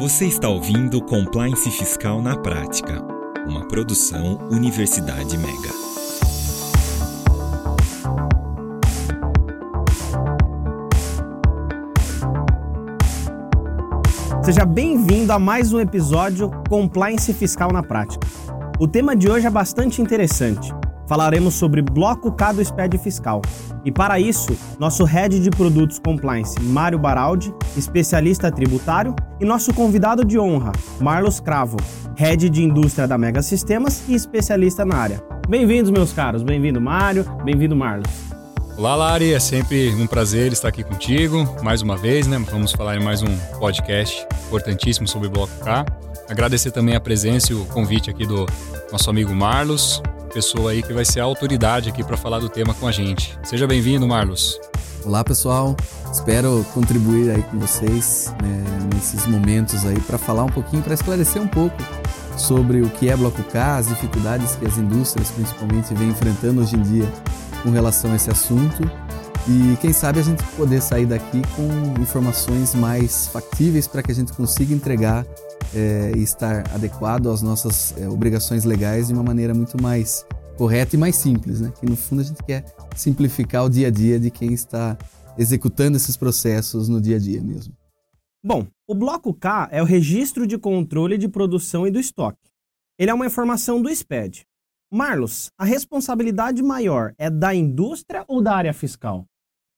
Você está ouvindo Compliance Fiscal na Prática, uma produção Universidade Mega. Seja bem-vindo a mais um episódio Compliance Fiscal na Prática. O tema de hoje é bastante interessante. Falaremos sobre bloco K do SPED fiscal. E para isso, nosso head de produtos compliance, Mário Baraldi, especialista tributário, e nosso convidado de honra, Marlos Cravo, head de indústria da Mega Sistemas e especialista na área. Bem-vindos, meus caros. Bem-vindo, Mário. Bem-vindo, Marlos. Olá, Lari. É sempre um prazer estar aqui contigo mais uma vez, né? Vamos falar em mais um podcast importantíssimo sobre Bloco K. Agradecer também a presença e o convite aqui do nosso amigo Marlos, pessoa aí que vai ser a autoridade aqui para falar do tema com a gente. Seja bem-vindo, Marlos. Olá, pessoal. Espero contribuir aí com vocês né, nesses momentos aí para falar um pouquinho, para esclarecer um pouco sobre o que é Bloco K, as dificuldades que as indústrias principalmente vêm enfrentando hoje em dia com relação a esse assunto e quem sabe a gente poder sair daqui com informações mais factíveis para que a gente consiga entregar é, e estar adequado às nossas é, obrigações legais de uma maneira muito mais correta e mais simples, né? Que no fundo a gente quer simplificar o dia a dia de quem está executando esses processos no dia a dia mesmo. Bom, o bloco K é o registro de controle de produção e do estoque. Ele é uma informação do SPED. Marlos, a responsabilidade maior é da indústria ou da área fiscal?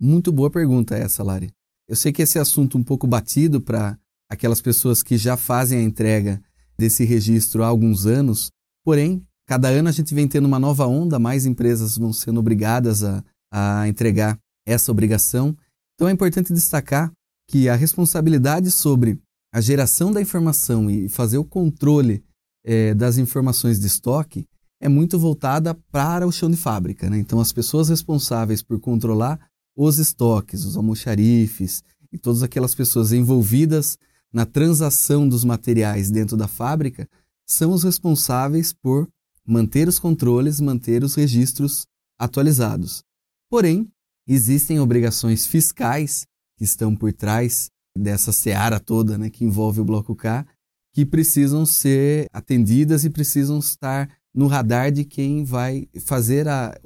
Muito boa pergunta essa, Lari. Eu sei que esse assunto um pouco batido para aquelas pessoas que já fazem a entrega desse registro há alguns anos, porém, cada ano a gente vem tendo uma nova onda, mais empresas vão sendo obrigadas a, a entregar essa obrigação. Então é importante destacar que a responsabilidade sobre a geração da informação e fazer o controle é, das informações de estoque é muito voltada para o chão de fábrica. Né? Então, as pessoas responsáveis por controlar os estoques, os almoxarifes e todas aquelas pessoas envolvidas na transação dos materiais dentro da fábrica são os responsáveis por manter os controles, manter os registros atualizados. Porém, existem obrigações fiscais que estão por trás dessa seara toda né, que envolve o Bloco K, que precisam ser atendidas e precisam estar no radar de quem vai fazer a,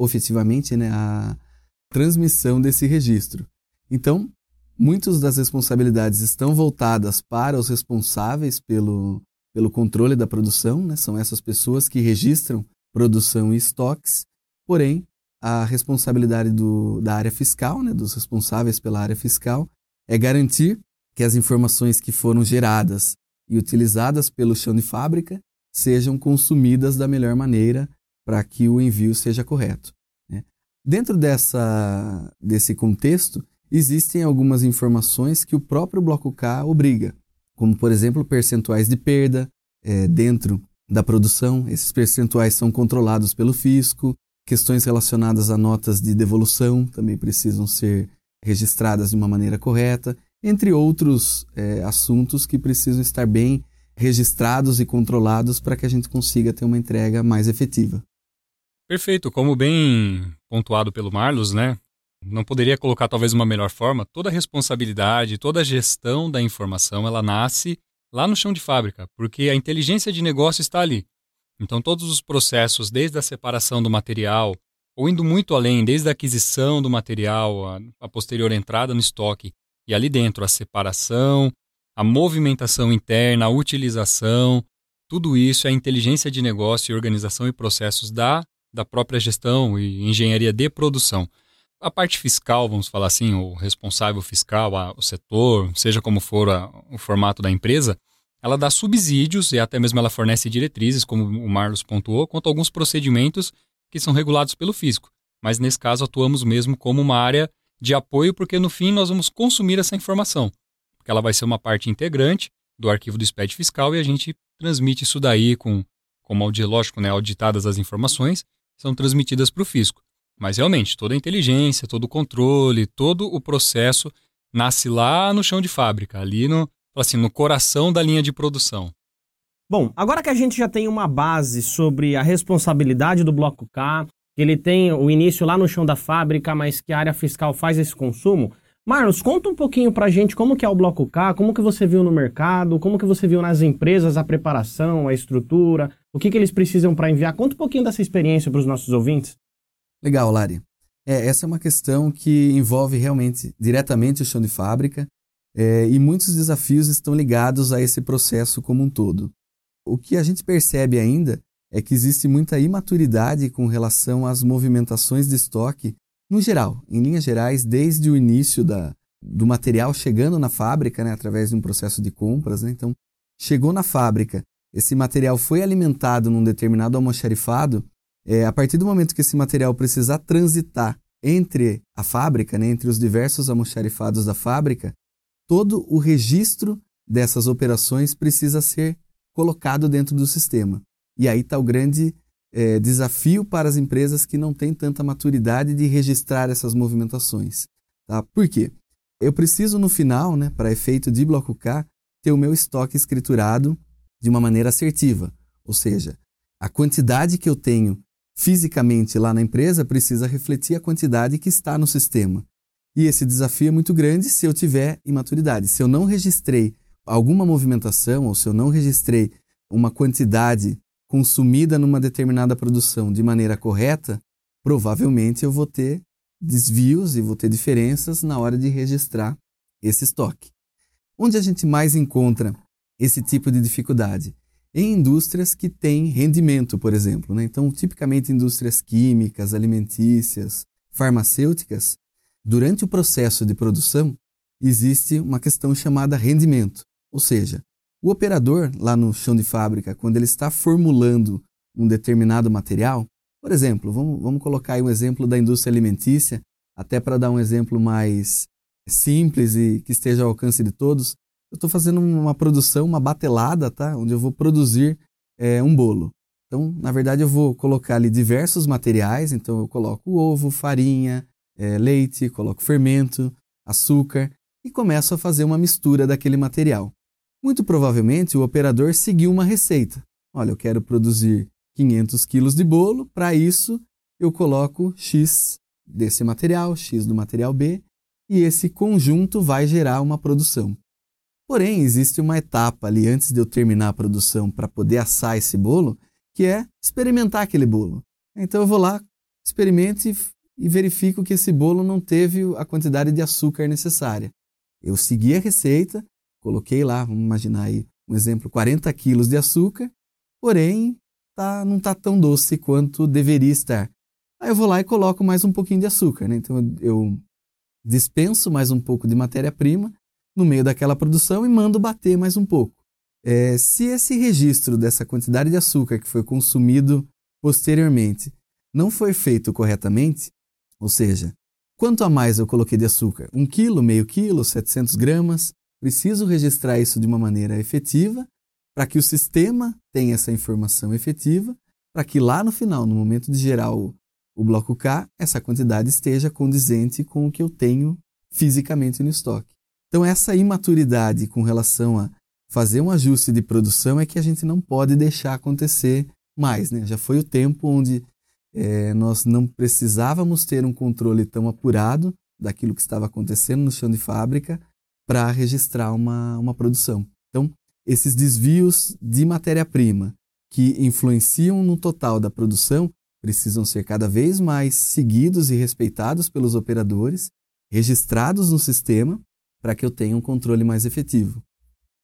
né, a transmissão desse registro. Então, muitas das responsabilidades estão voltadas para os responsáveis pelo, pelo controle da produção, né? são essas pessoas que registram produção e estoques, porém, a responsabilidade do, da área fiscal, né? dos responsáveis pela área fiscal, é garantir que as informações que foram geradas e utilizadas pelo chão de fábrica sejam consumidas da melhor maneira para que o envio seja correto. Né? Dentro dessa, desse contexto, existem algumas informações que o próprio bloco K obriga, como por exemplo percentuais de perda é, dentro da produção. Esses percentuais são controlados pelo fisco. Questões relacionadas a notas de devolução também precisam ser registradas de uma maneira correta, entre outros é, assuntos que precisam estar bem registrados e controlados para que a gente consiga ter uma entrega mais efetiva. Perfeito, como bem pontuado pelo Marlos, né? Não poderia colocar talvez uma melhor forma, toda a responsabilidade, toda a gestão da informação, ela nasce lá no chão de fábrica, porque a inteligência de negócio está ali. Então todos os processos, desde a separação do material, ou indo muito além, desde a aquisição do material, a, a posterior entrada no estoque, e ali dentro a separação, a movimentação interna, a utilização, tudo isso é inteligência de negócio e organização e processos da, da própria gestão e engenharia de produção a parte fiscal, vamos falar assim, o responsável fiscal, a, o setor, seja como for a, o formato da empresa, ela dá subsídios e até mesmo ela fornece diretrizes, como o Marlos pontuou, quanto a alguns procedimentos que são regulados pelo fisco. Mas nesse caso atuamos mesmo como uma área de apoio, porque no fim nós vamos consumir essa informação. Porque ela vai ser uma parte integrante do arquivo do SPED fiscal e a gente transmite isso daí com, como lógico, né, auditadas as informações, são transmitidas para o fisco. Mas realmente, toda a inteligência, todo o controle, todo o processo nasce lá no chão de fábrica, ali no, assim, no coração da linha de produção. Bom, agora que a gente já tem uma base sobre a responsabilidade do bloco K, que ele tem o início lá no chão da fábrica, mas que a área fiscal faz esse consumo, Marlos, conta um pouquinho pra gente como que é o Bloco K, como que você viu no mercado, como que você viu nas empresas a preparação, a estrutura, o que, que eles precisam para enviar. Conta um pouquinho dessa experiência para os nossos ouvintes. Legal, Lari. É, essa é uma questão que envolve realmente diretamente o chão de fábrica é, e muitos desafios estão ligados a esse processo como um todo. O que a gente percebe ainda é que existe muita imaturidade com relação às movimentações de estoque no geral, em linhas gerais, desde o início da, do material chegando na fábrica, né, através de um processo de compras. Né? Então, chegou na fábrica, esse material foi alimentado num determinado almoxarifado. É, a partir do momento que esse material precisar transitar entre a fábrica, né, entre os diversos almoxarifados da fábrica, todo o registro dessas operações precisa ser colocado dentro do sistema. E aí está o grande é, desafio para as empresas que não têm tanta maturidade de registrar essas movimentações. Tá? Por quê? Eu preciso, no final, né, para efeito de bloco K, ter o meu estoque escriturado de uma maneira assertiva. Ou seja, a quantidade que eu tenho fisicamente lá na empresa precisa refletir a quantidade que está no sistema. E esse desafio é muito grande se eu tiver imaturidade. Se eu não registrei alguma movimentação ou se eu não registrei uma quantidade consumida numa determinada produção de maneira correta, provavelmente eu vou ter desvios e vou ter diferenças na hora de registrar esse estoque. Onde a gente mais encontra esse tipo de dificuldade? Em indústrias que têm rendimento, por exemplo. Né? Então, tipicamente indústrias químicas, alimentícias, farmacêuticas, durante o processo de produção existe uma questão chamada rendimento. Ou seja, o operador, lá no chão de fábrica, quando ele está formulando um determinado material, por exemplo, vamos, vamos colocar aí um exemplo da indústria alimentícia, até para dar um exemplo mais simples e que esteja ao alcance de todos. Eu estou fazendo uma produção, uma batelada, tá? Onde eu vou produzir é, um bolo. Então, na verdade, eu vou colocar ali diversos materiais. Então, eu coloco ovo, farinha, é, leite, coloco fermento, açúcar e começo a fazer uma mistura daquele material. Muito provavelmente o operador seguiu uma receita. Olha, eu quero produzir 500 quilos de bolo, para isso eu coloco X desse material, X do material B, e esse conjunto vai gerar uma produção. Porém, existe uma etapa ali antes de eu terminar a produção para poder assar esse bolo, que é experimentar aquele bolo. Então eu vou lá, experimento e, e verifico que esse bolo não teve a quantidade de açúcar necessária. Eu segui a receita, Coloquei lá, vamos imaginar aí um exemplo, 40 quilos de açúcar, porém tá, não está tão doce quanto deveria estar. Aí eu vou lá e coloco mais um pouquinho de açúcar, né? Então eu dispenso mais um pouco de matéria-prima no meio daquela produção e mando bater mais um pouco. É, se esse registro dessa quantidade de açúcar que foi consumido posteriormente não foi feito corretamente, ou seja, quanto a mais eu coloquei de açúcar? Um quilo, meio quilo, 700 gramas, Preciso registrar isso de uma maneira efetiva para que o sistema tenha essa informação efetiva, para que lá no final, no momento de gerar o, o bloco K, essa quantidade esteja condizente com o que eu tenho fisicamente no estoque. Então, essa imaturidade com relação a fazer um ajuste de produção é que a gente não pode deixar acontecer mais. Né? Já foi o tempo onde é, nós não precisávamos ter um controle tão apurado daquilo que estava acontecendo no chão de fábrica para registrar uma, uma produção. Então, esses desvios de matéria-prima que influenciam no total da produção precisam ser cada vez mais seguidos e respeitados pelos operadores, registrados no sistema, para que eu tenha um controle mais efetivo.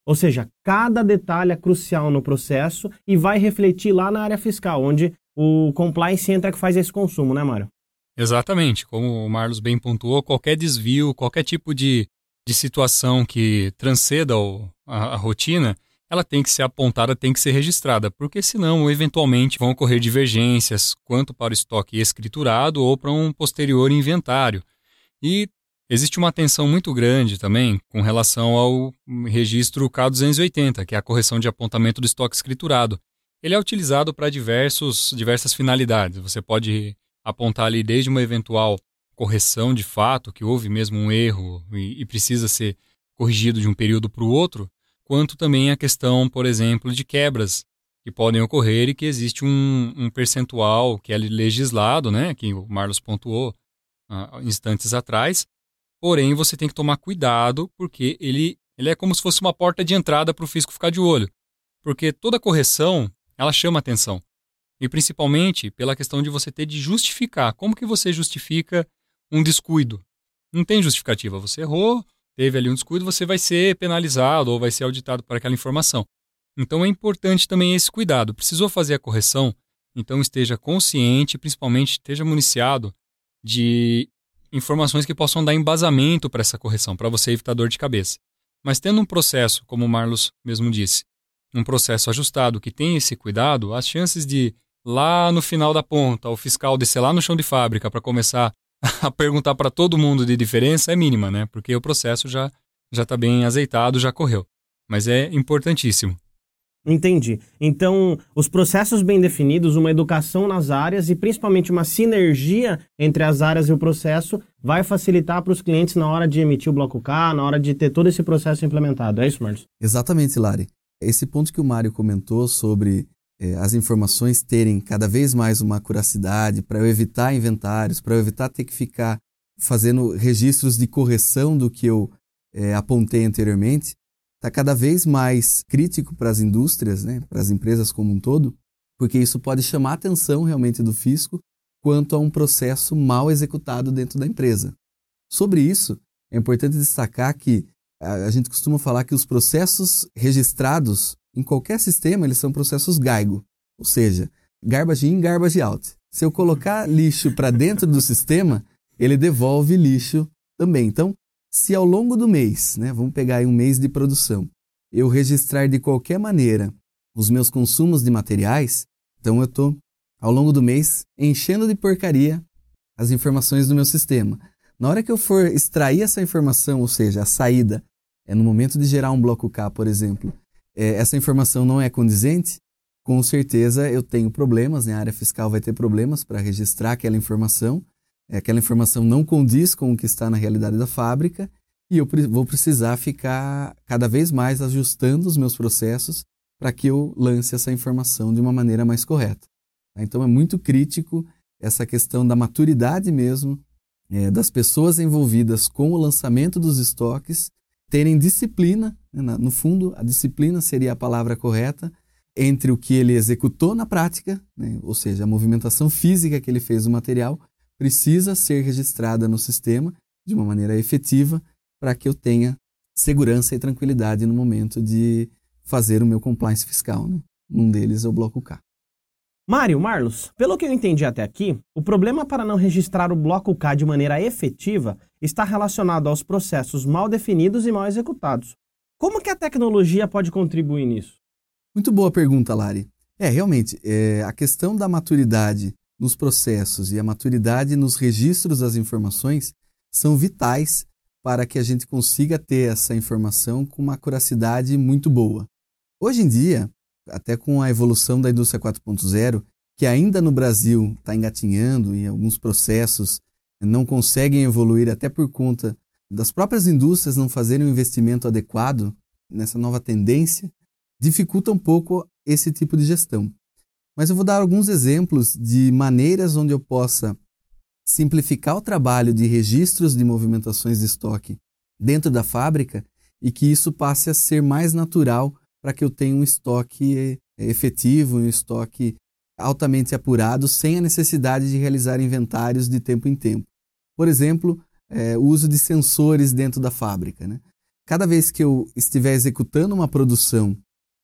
Ou seja, cada detalhe é crucial no processo e vai refletir lá na área fiscal, onde o compliance entra que faz esse consumo, né, Mário? Exatamente. Como o Marlos bem pontuou, qualquer desvio, qualquer tipo de de situação que transceda a, a rotina, ela tem que ser apontada, tem que ser registrada, porque senão, eventualmente, vão ocorrer divergências quanto para o estoque escriturado ou para um posterior inventário. E existe uma atenção muito grande também com relação ao registro K280, que é a correção de apontamento do estoque escriturado. Ele é utilizado para diversos, diversas finalidades. Você pode apontar ali desde uma eventual correção de fato, que houve mesmo um erro e, e precisa ser corrigido de um período para o outro, quanto também a questão, por exemplo, de quebras que podem ocorrer e que existe um, um percentual que é legislado, né, que o Marlos pontuou uh, instantes atrás, porém você tem que tomar cuidado porque ele, ele é como se fosse uma porta de entrada para o fisco ficar de olho. Porque toda correção, ela chama atenção. E principalmente pela questão de você ter de justificar. Como que você justifica um descuido? Não tem justificativa. Você errou, teve ali um descuido, você vai ser penalizado ou vai ser auditado por aquela informação. Então é importante também esse cuidado. Precisou fazer a correção, então esteja consciente, principalmente esteja municiado de informações que possam dar embasamento para essa correção, para você evitar dor de cabeça. Mas tendo um processo, como o Marlos mesmo disse, um processo ajustado que tem esse cuidado, as chances de lá no final da ponta o fiscal descer lá no chão de fábrica para começar a perguntar para todo mundo de diferença é mínima, né? Porque o processo já já está bem azeitado, já correu. Mas é importantíssimo. Entendi. Então, os processos bem definidos, uma educação nas áreas e principalmente uma sinergia entre as áreas e o processo vai facilitar para os clientes na hora de emitir o bloco K, na hora de ter todo esse processo implementado. É isso, Marcos? Exatamente, Lari. Esse ponto que o Mário comentou sobre eh, as informações terem cada vez mais uma acuracidade para eu evitar inventários, para eu evitar ter que ficar fazendo registros de correção do que eu eh, apontei anteriormente, está cada vez mais crítico para as indústrias, né, para as empresas como um todo, porque isso pode chamar a atenção realmente do fisco quanto a um processo mal executado dentro da empresa. Sobre isso, é importante destacar que a gente costuma falar que os processos registrados em qualquer sistema, eles são processos GAIGO, ou seja, garbage in, garbage out. Se eu colocar lixo para dentro do sistema, ele devolve lixo também. Então, se ao longo do mês, né, vamos pegar aí um mês de produção, eu registrar de qualquer maneira os meus consumos de materiais, então eu estou, ao longo do mês, enchendo de porcaria as informações do meu sistema. Na hora que eu for extrair essa informação, ou seja, a saída, é no momento de gerar um bloco K, por exemplo, é, essa informação não é condizente, com certeza eu tenho problemas, né? a área fiscal vai ter problemas para registrar aquela informação aquela informação não condiz com o que está na realidade da fábrica e eu vou precisar ficar cada vez mais ajustando os meus processos para que eu lance essa informação de uma maneira mais correta. Tá? Então é muito crítico essa questão da maturidade mesmo é, das pessoas envolvidas com o lançamento dos estoques terem disciplina, né? no fundo a disciplina seria a palavra correta, entre o que ele executou na prática, né? ou seja, a movimentação física que ele fez do material, precisa ser registrada no sistema de uma maneira efetiva para que eu tenha segurança e tranquilidade no momento de fazer o meu compliance fiscal. Né? Um deles é o bloco K. Mário, Marlos, pelo que eu entendi até aqui, o problema para não registrar o bloco K de maneira efetiva está relacionado aos processos mal definidos e mal executados. Como que a tecnologia pode contribuir nisso? Muito boa pergunta, Lari. É, realmente, é, a questão da maturidade nos processos e a maturidade nos registros das informações são vitais para que a gente consiga ter essa informação com uma acuracidade muito boa. Hoje em dia, até com a evolução da indústria 4.0, que ainda no Brasil está engatinhando e alguns processos não conseguem evoluir até por conta das próprias indústrias não fazerem um investimento adequado nessa nova tendência, dificulta um pouco esse tipo de gestão. Mas eu vou dar alguns exemplos de maneiras onde eu possa simplificar o trabalho de registros de movimentações de estoque dentro da fábrica e que isso passe a ser mais natural para que eu tenha um estoque eh, efetivo, um estoque altamente apurado, sem a necessidade de realizar inventários de tempo em tempo. Por exemplo, é, o uso de sensores dentro da fábrica. Né? Cada vez que eu estiver executando uma produção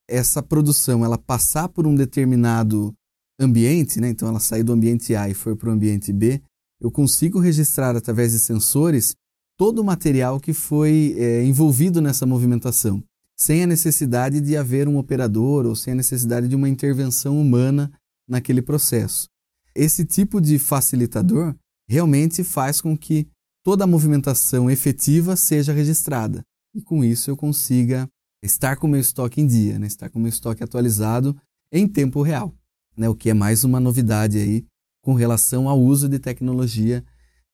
essa produção ela passar por um determinado ambiente, né? então ela sair do ambiente A e for para o ambiente B, eu consigo registrar através de sensores todo o material que foi é, envolvido nessa movimentação, sem a necessidade de haver um operador ou sem a necessidade de uma intervenção humana naquele processo. Esse tipo de facilitador realmente faz com que toda a movimentação efetiva seja registrada e com isso eu consiga estar com o meu estoque em dia, né? estar com o meu estoque atualizado em tempo real, né? o que é mais uma novidade aí com relação ao uso de tecnologia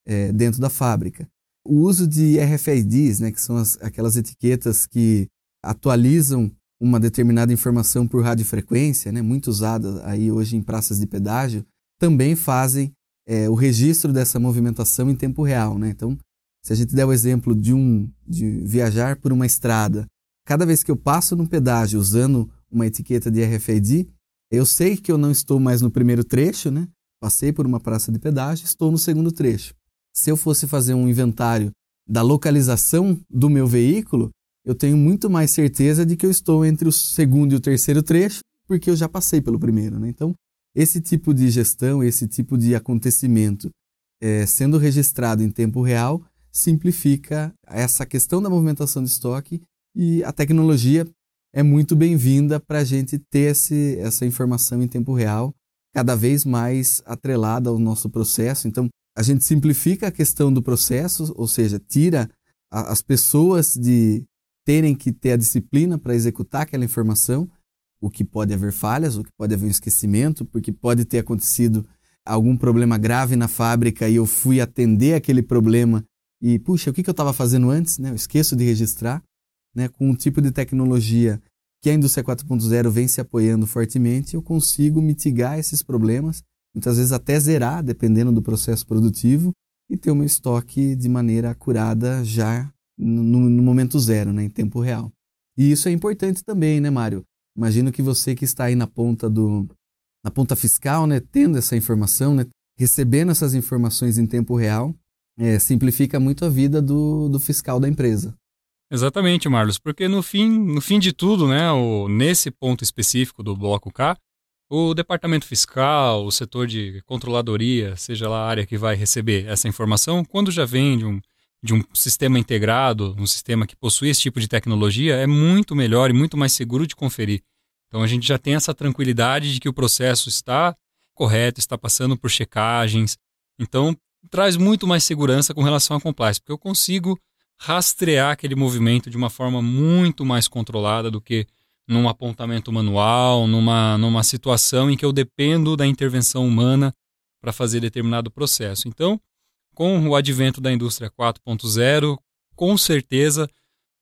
é, dentro da fábrica. O uso de RFIDs, né, que são as, aquelas etiquetas que atualizam uma determinada informação por radiofrequência, né, muito usada aí hoje em praças de pedágio, também fazem é, o registro dessa movimentação em tempo real. Né? Então, Se a gente der o exemplo de um de viajar por uma estrada, cada vez que eu passo num pedágio usando uma etiqueta de RFID, eu sei que eu não estou mais no primeiro trecho, né? Passei por uma praça de pedágio, estou no segundo trecho. Se eu fosse fazer um inventário da localização do meu veículo, eu tenho muito mais certeza de que eu estou entre o segundo e o terceiro trecho, porque eu já passei pelo primeiro. Né? Então, esse tipo de gestão, esse tipo de acontecimento é, sendo registrado em tempo real, simplifica essa questão da movimentação de estoque e a tecnologia é muito bem-vinda para a gente ter esse, essa informação em tempo real, cada vez mais atrelada ao nosso processo. Então, a gente simplifica a questão do processo, ou seja, tira a, as pessoas de terem que ter a disciplina para executar aquela informação, o que pode haver falhas, o que pode haver um esquecimento, porque pode ter acontecido algum problema grave na fábrica e eu fui atender aquele problema e, puxa, o que, que eu estava fazendo antes? Né? Eu esqueço de registrar né, com um tipo de tecnologia que a indústria 4.0 vem se apoiando fortemente, eu consigo mitigar esses problemas, muitas vezes até zerar, dependendo do processo produtivo, e ter o meu estoque de maneira acurada já no, no momento zero, né, em tempo real. E isso é importante também, né, Mário? Imagino que você que está aí na ponta do na ponta fiscal, né, tendo essa informação, né, recebendo essas informações em tempo real, é, simplifica muito a vida do, do fiscal da empresa. Exatamente, Marlos, porque no fim, no fim de tudo, né, o, nesse ponto específico do bloco K, o departamento fiscal, o setor de controladoria, seja lá a área que vai receber essa informação, quando já vem de um, de um sistema integrado, um sistema que possui esse tipo de tecnologia, é muito melhor e muito mais seguro de conferir. Então a gente já tem essa tranquilidade de que o processo está correto, está passando por checagens. Então traz muito mais segurança com relação à compliance, porque eu consigo rastrear aquele movimento de uma forma muito mais controlada do que num apontamento manual, numa, numa situação em que eu dependo da intervenção humana para fazer determinado processo. Então, com o advento da indústria 4.0, com certeza,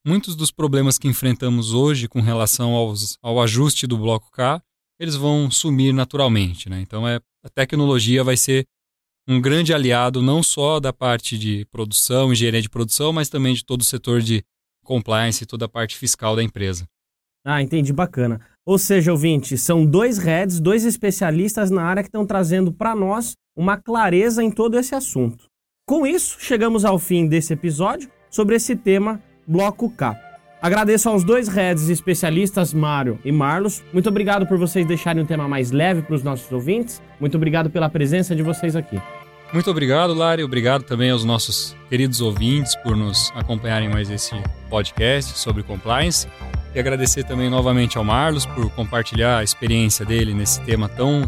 muitos dos problemas que enfrentamos hoje com relação aos, ao ajuste do bloco K, eles vão sumir naturalmente. Né? Então, é, a tecnologia vai ser um grande aliado não só da parte de produção, engenharia de produção, mas também de todo o setor de compliance e toda a parte fiscal da empresa. Ah, entendi, bacana. Ou seja, ouvinte, são dois heads, dois especialistas na área que estão trazendo para nós uma clareza em todo esse assunto. Com isso, chegamos ao fim desse episódio sobre esse tema Bloco K. Agradeço aos dois heads especialistas, Mário e Marlos. Muito obrigado por vocês deixarem um tema mais leve para os nossos ouvintes. Muito obrigado pela presença de vocês aqui. Muito obrigado, Lari. Obrigado também aos nossos queridos ouvintes por nos acompanharem mais esse podcast sobre compliance. E agradecer também novamente ao Marlos por compartilhar a experiência dele nesse tema tão,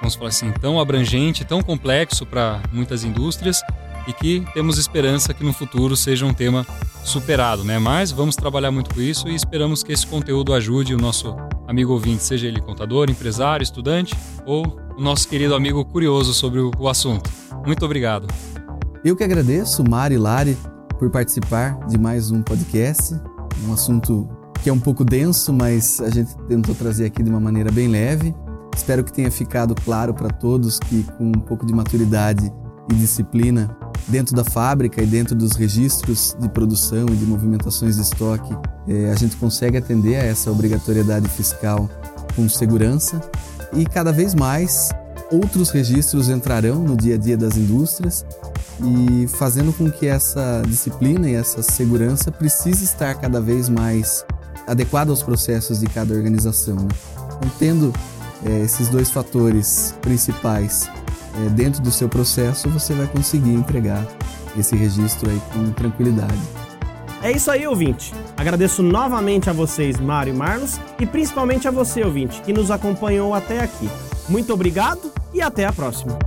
vamos falar assim, tão abrangente, tão complexo para muitas indústrias e que temos esperança que no futuro seja um tema superado, né? Mas vamos trabalhar muito com isso e esperamos que esse conteúdo ajude o nosso amigo ouvinte, seja ele contador, empresário, estudante ou o nosso querido amigo curioso sobre o assunto. Muito obrigado. Eu que agradeço, Mari e Lari, por participar de mais um podcast. Um assunto que é um pouco denso, mas a gente tentou trazer aqui de uma maneira bem leve. Espero que tenha ficado claro para todos que, com um pouco de maturidade e disciplina dentro da fábrica e dentro dos registros de produção e de movimentações de estoque, eh, a gente consegue atender a essa obrigatoriedade fiscal com segurança e cada vez mais outros registros entrarão no dia a dia das indústrias e fazendo com que essa disciplina e essa segurança precise estar cada vez mais adequada aos processos de cada organização. Né? Então, tendo é, esses dois fatores principais é, dentro do seu processo, você vai conseguir entregar esse registro aí com tranquilidade. É isso aí, ouvinte. Agradeço novamente a vocês, Mário e Marlos, e principalmente a você, ouvinte, que nos acompanhou até aqui. Muito obrigado e até a próxima.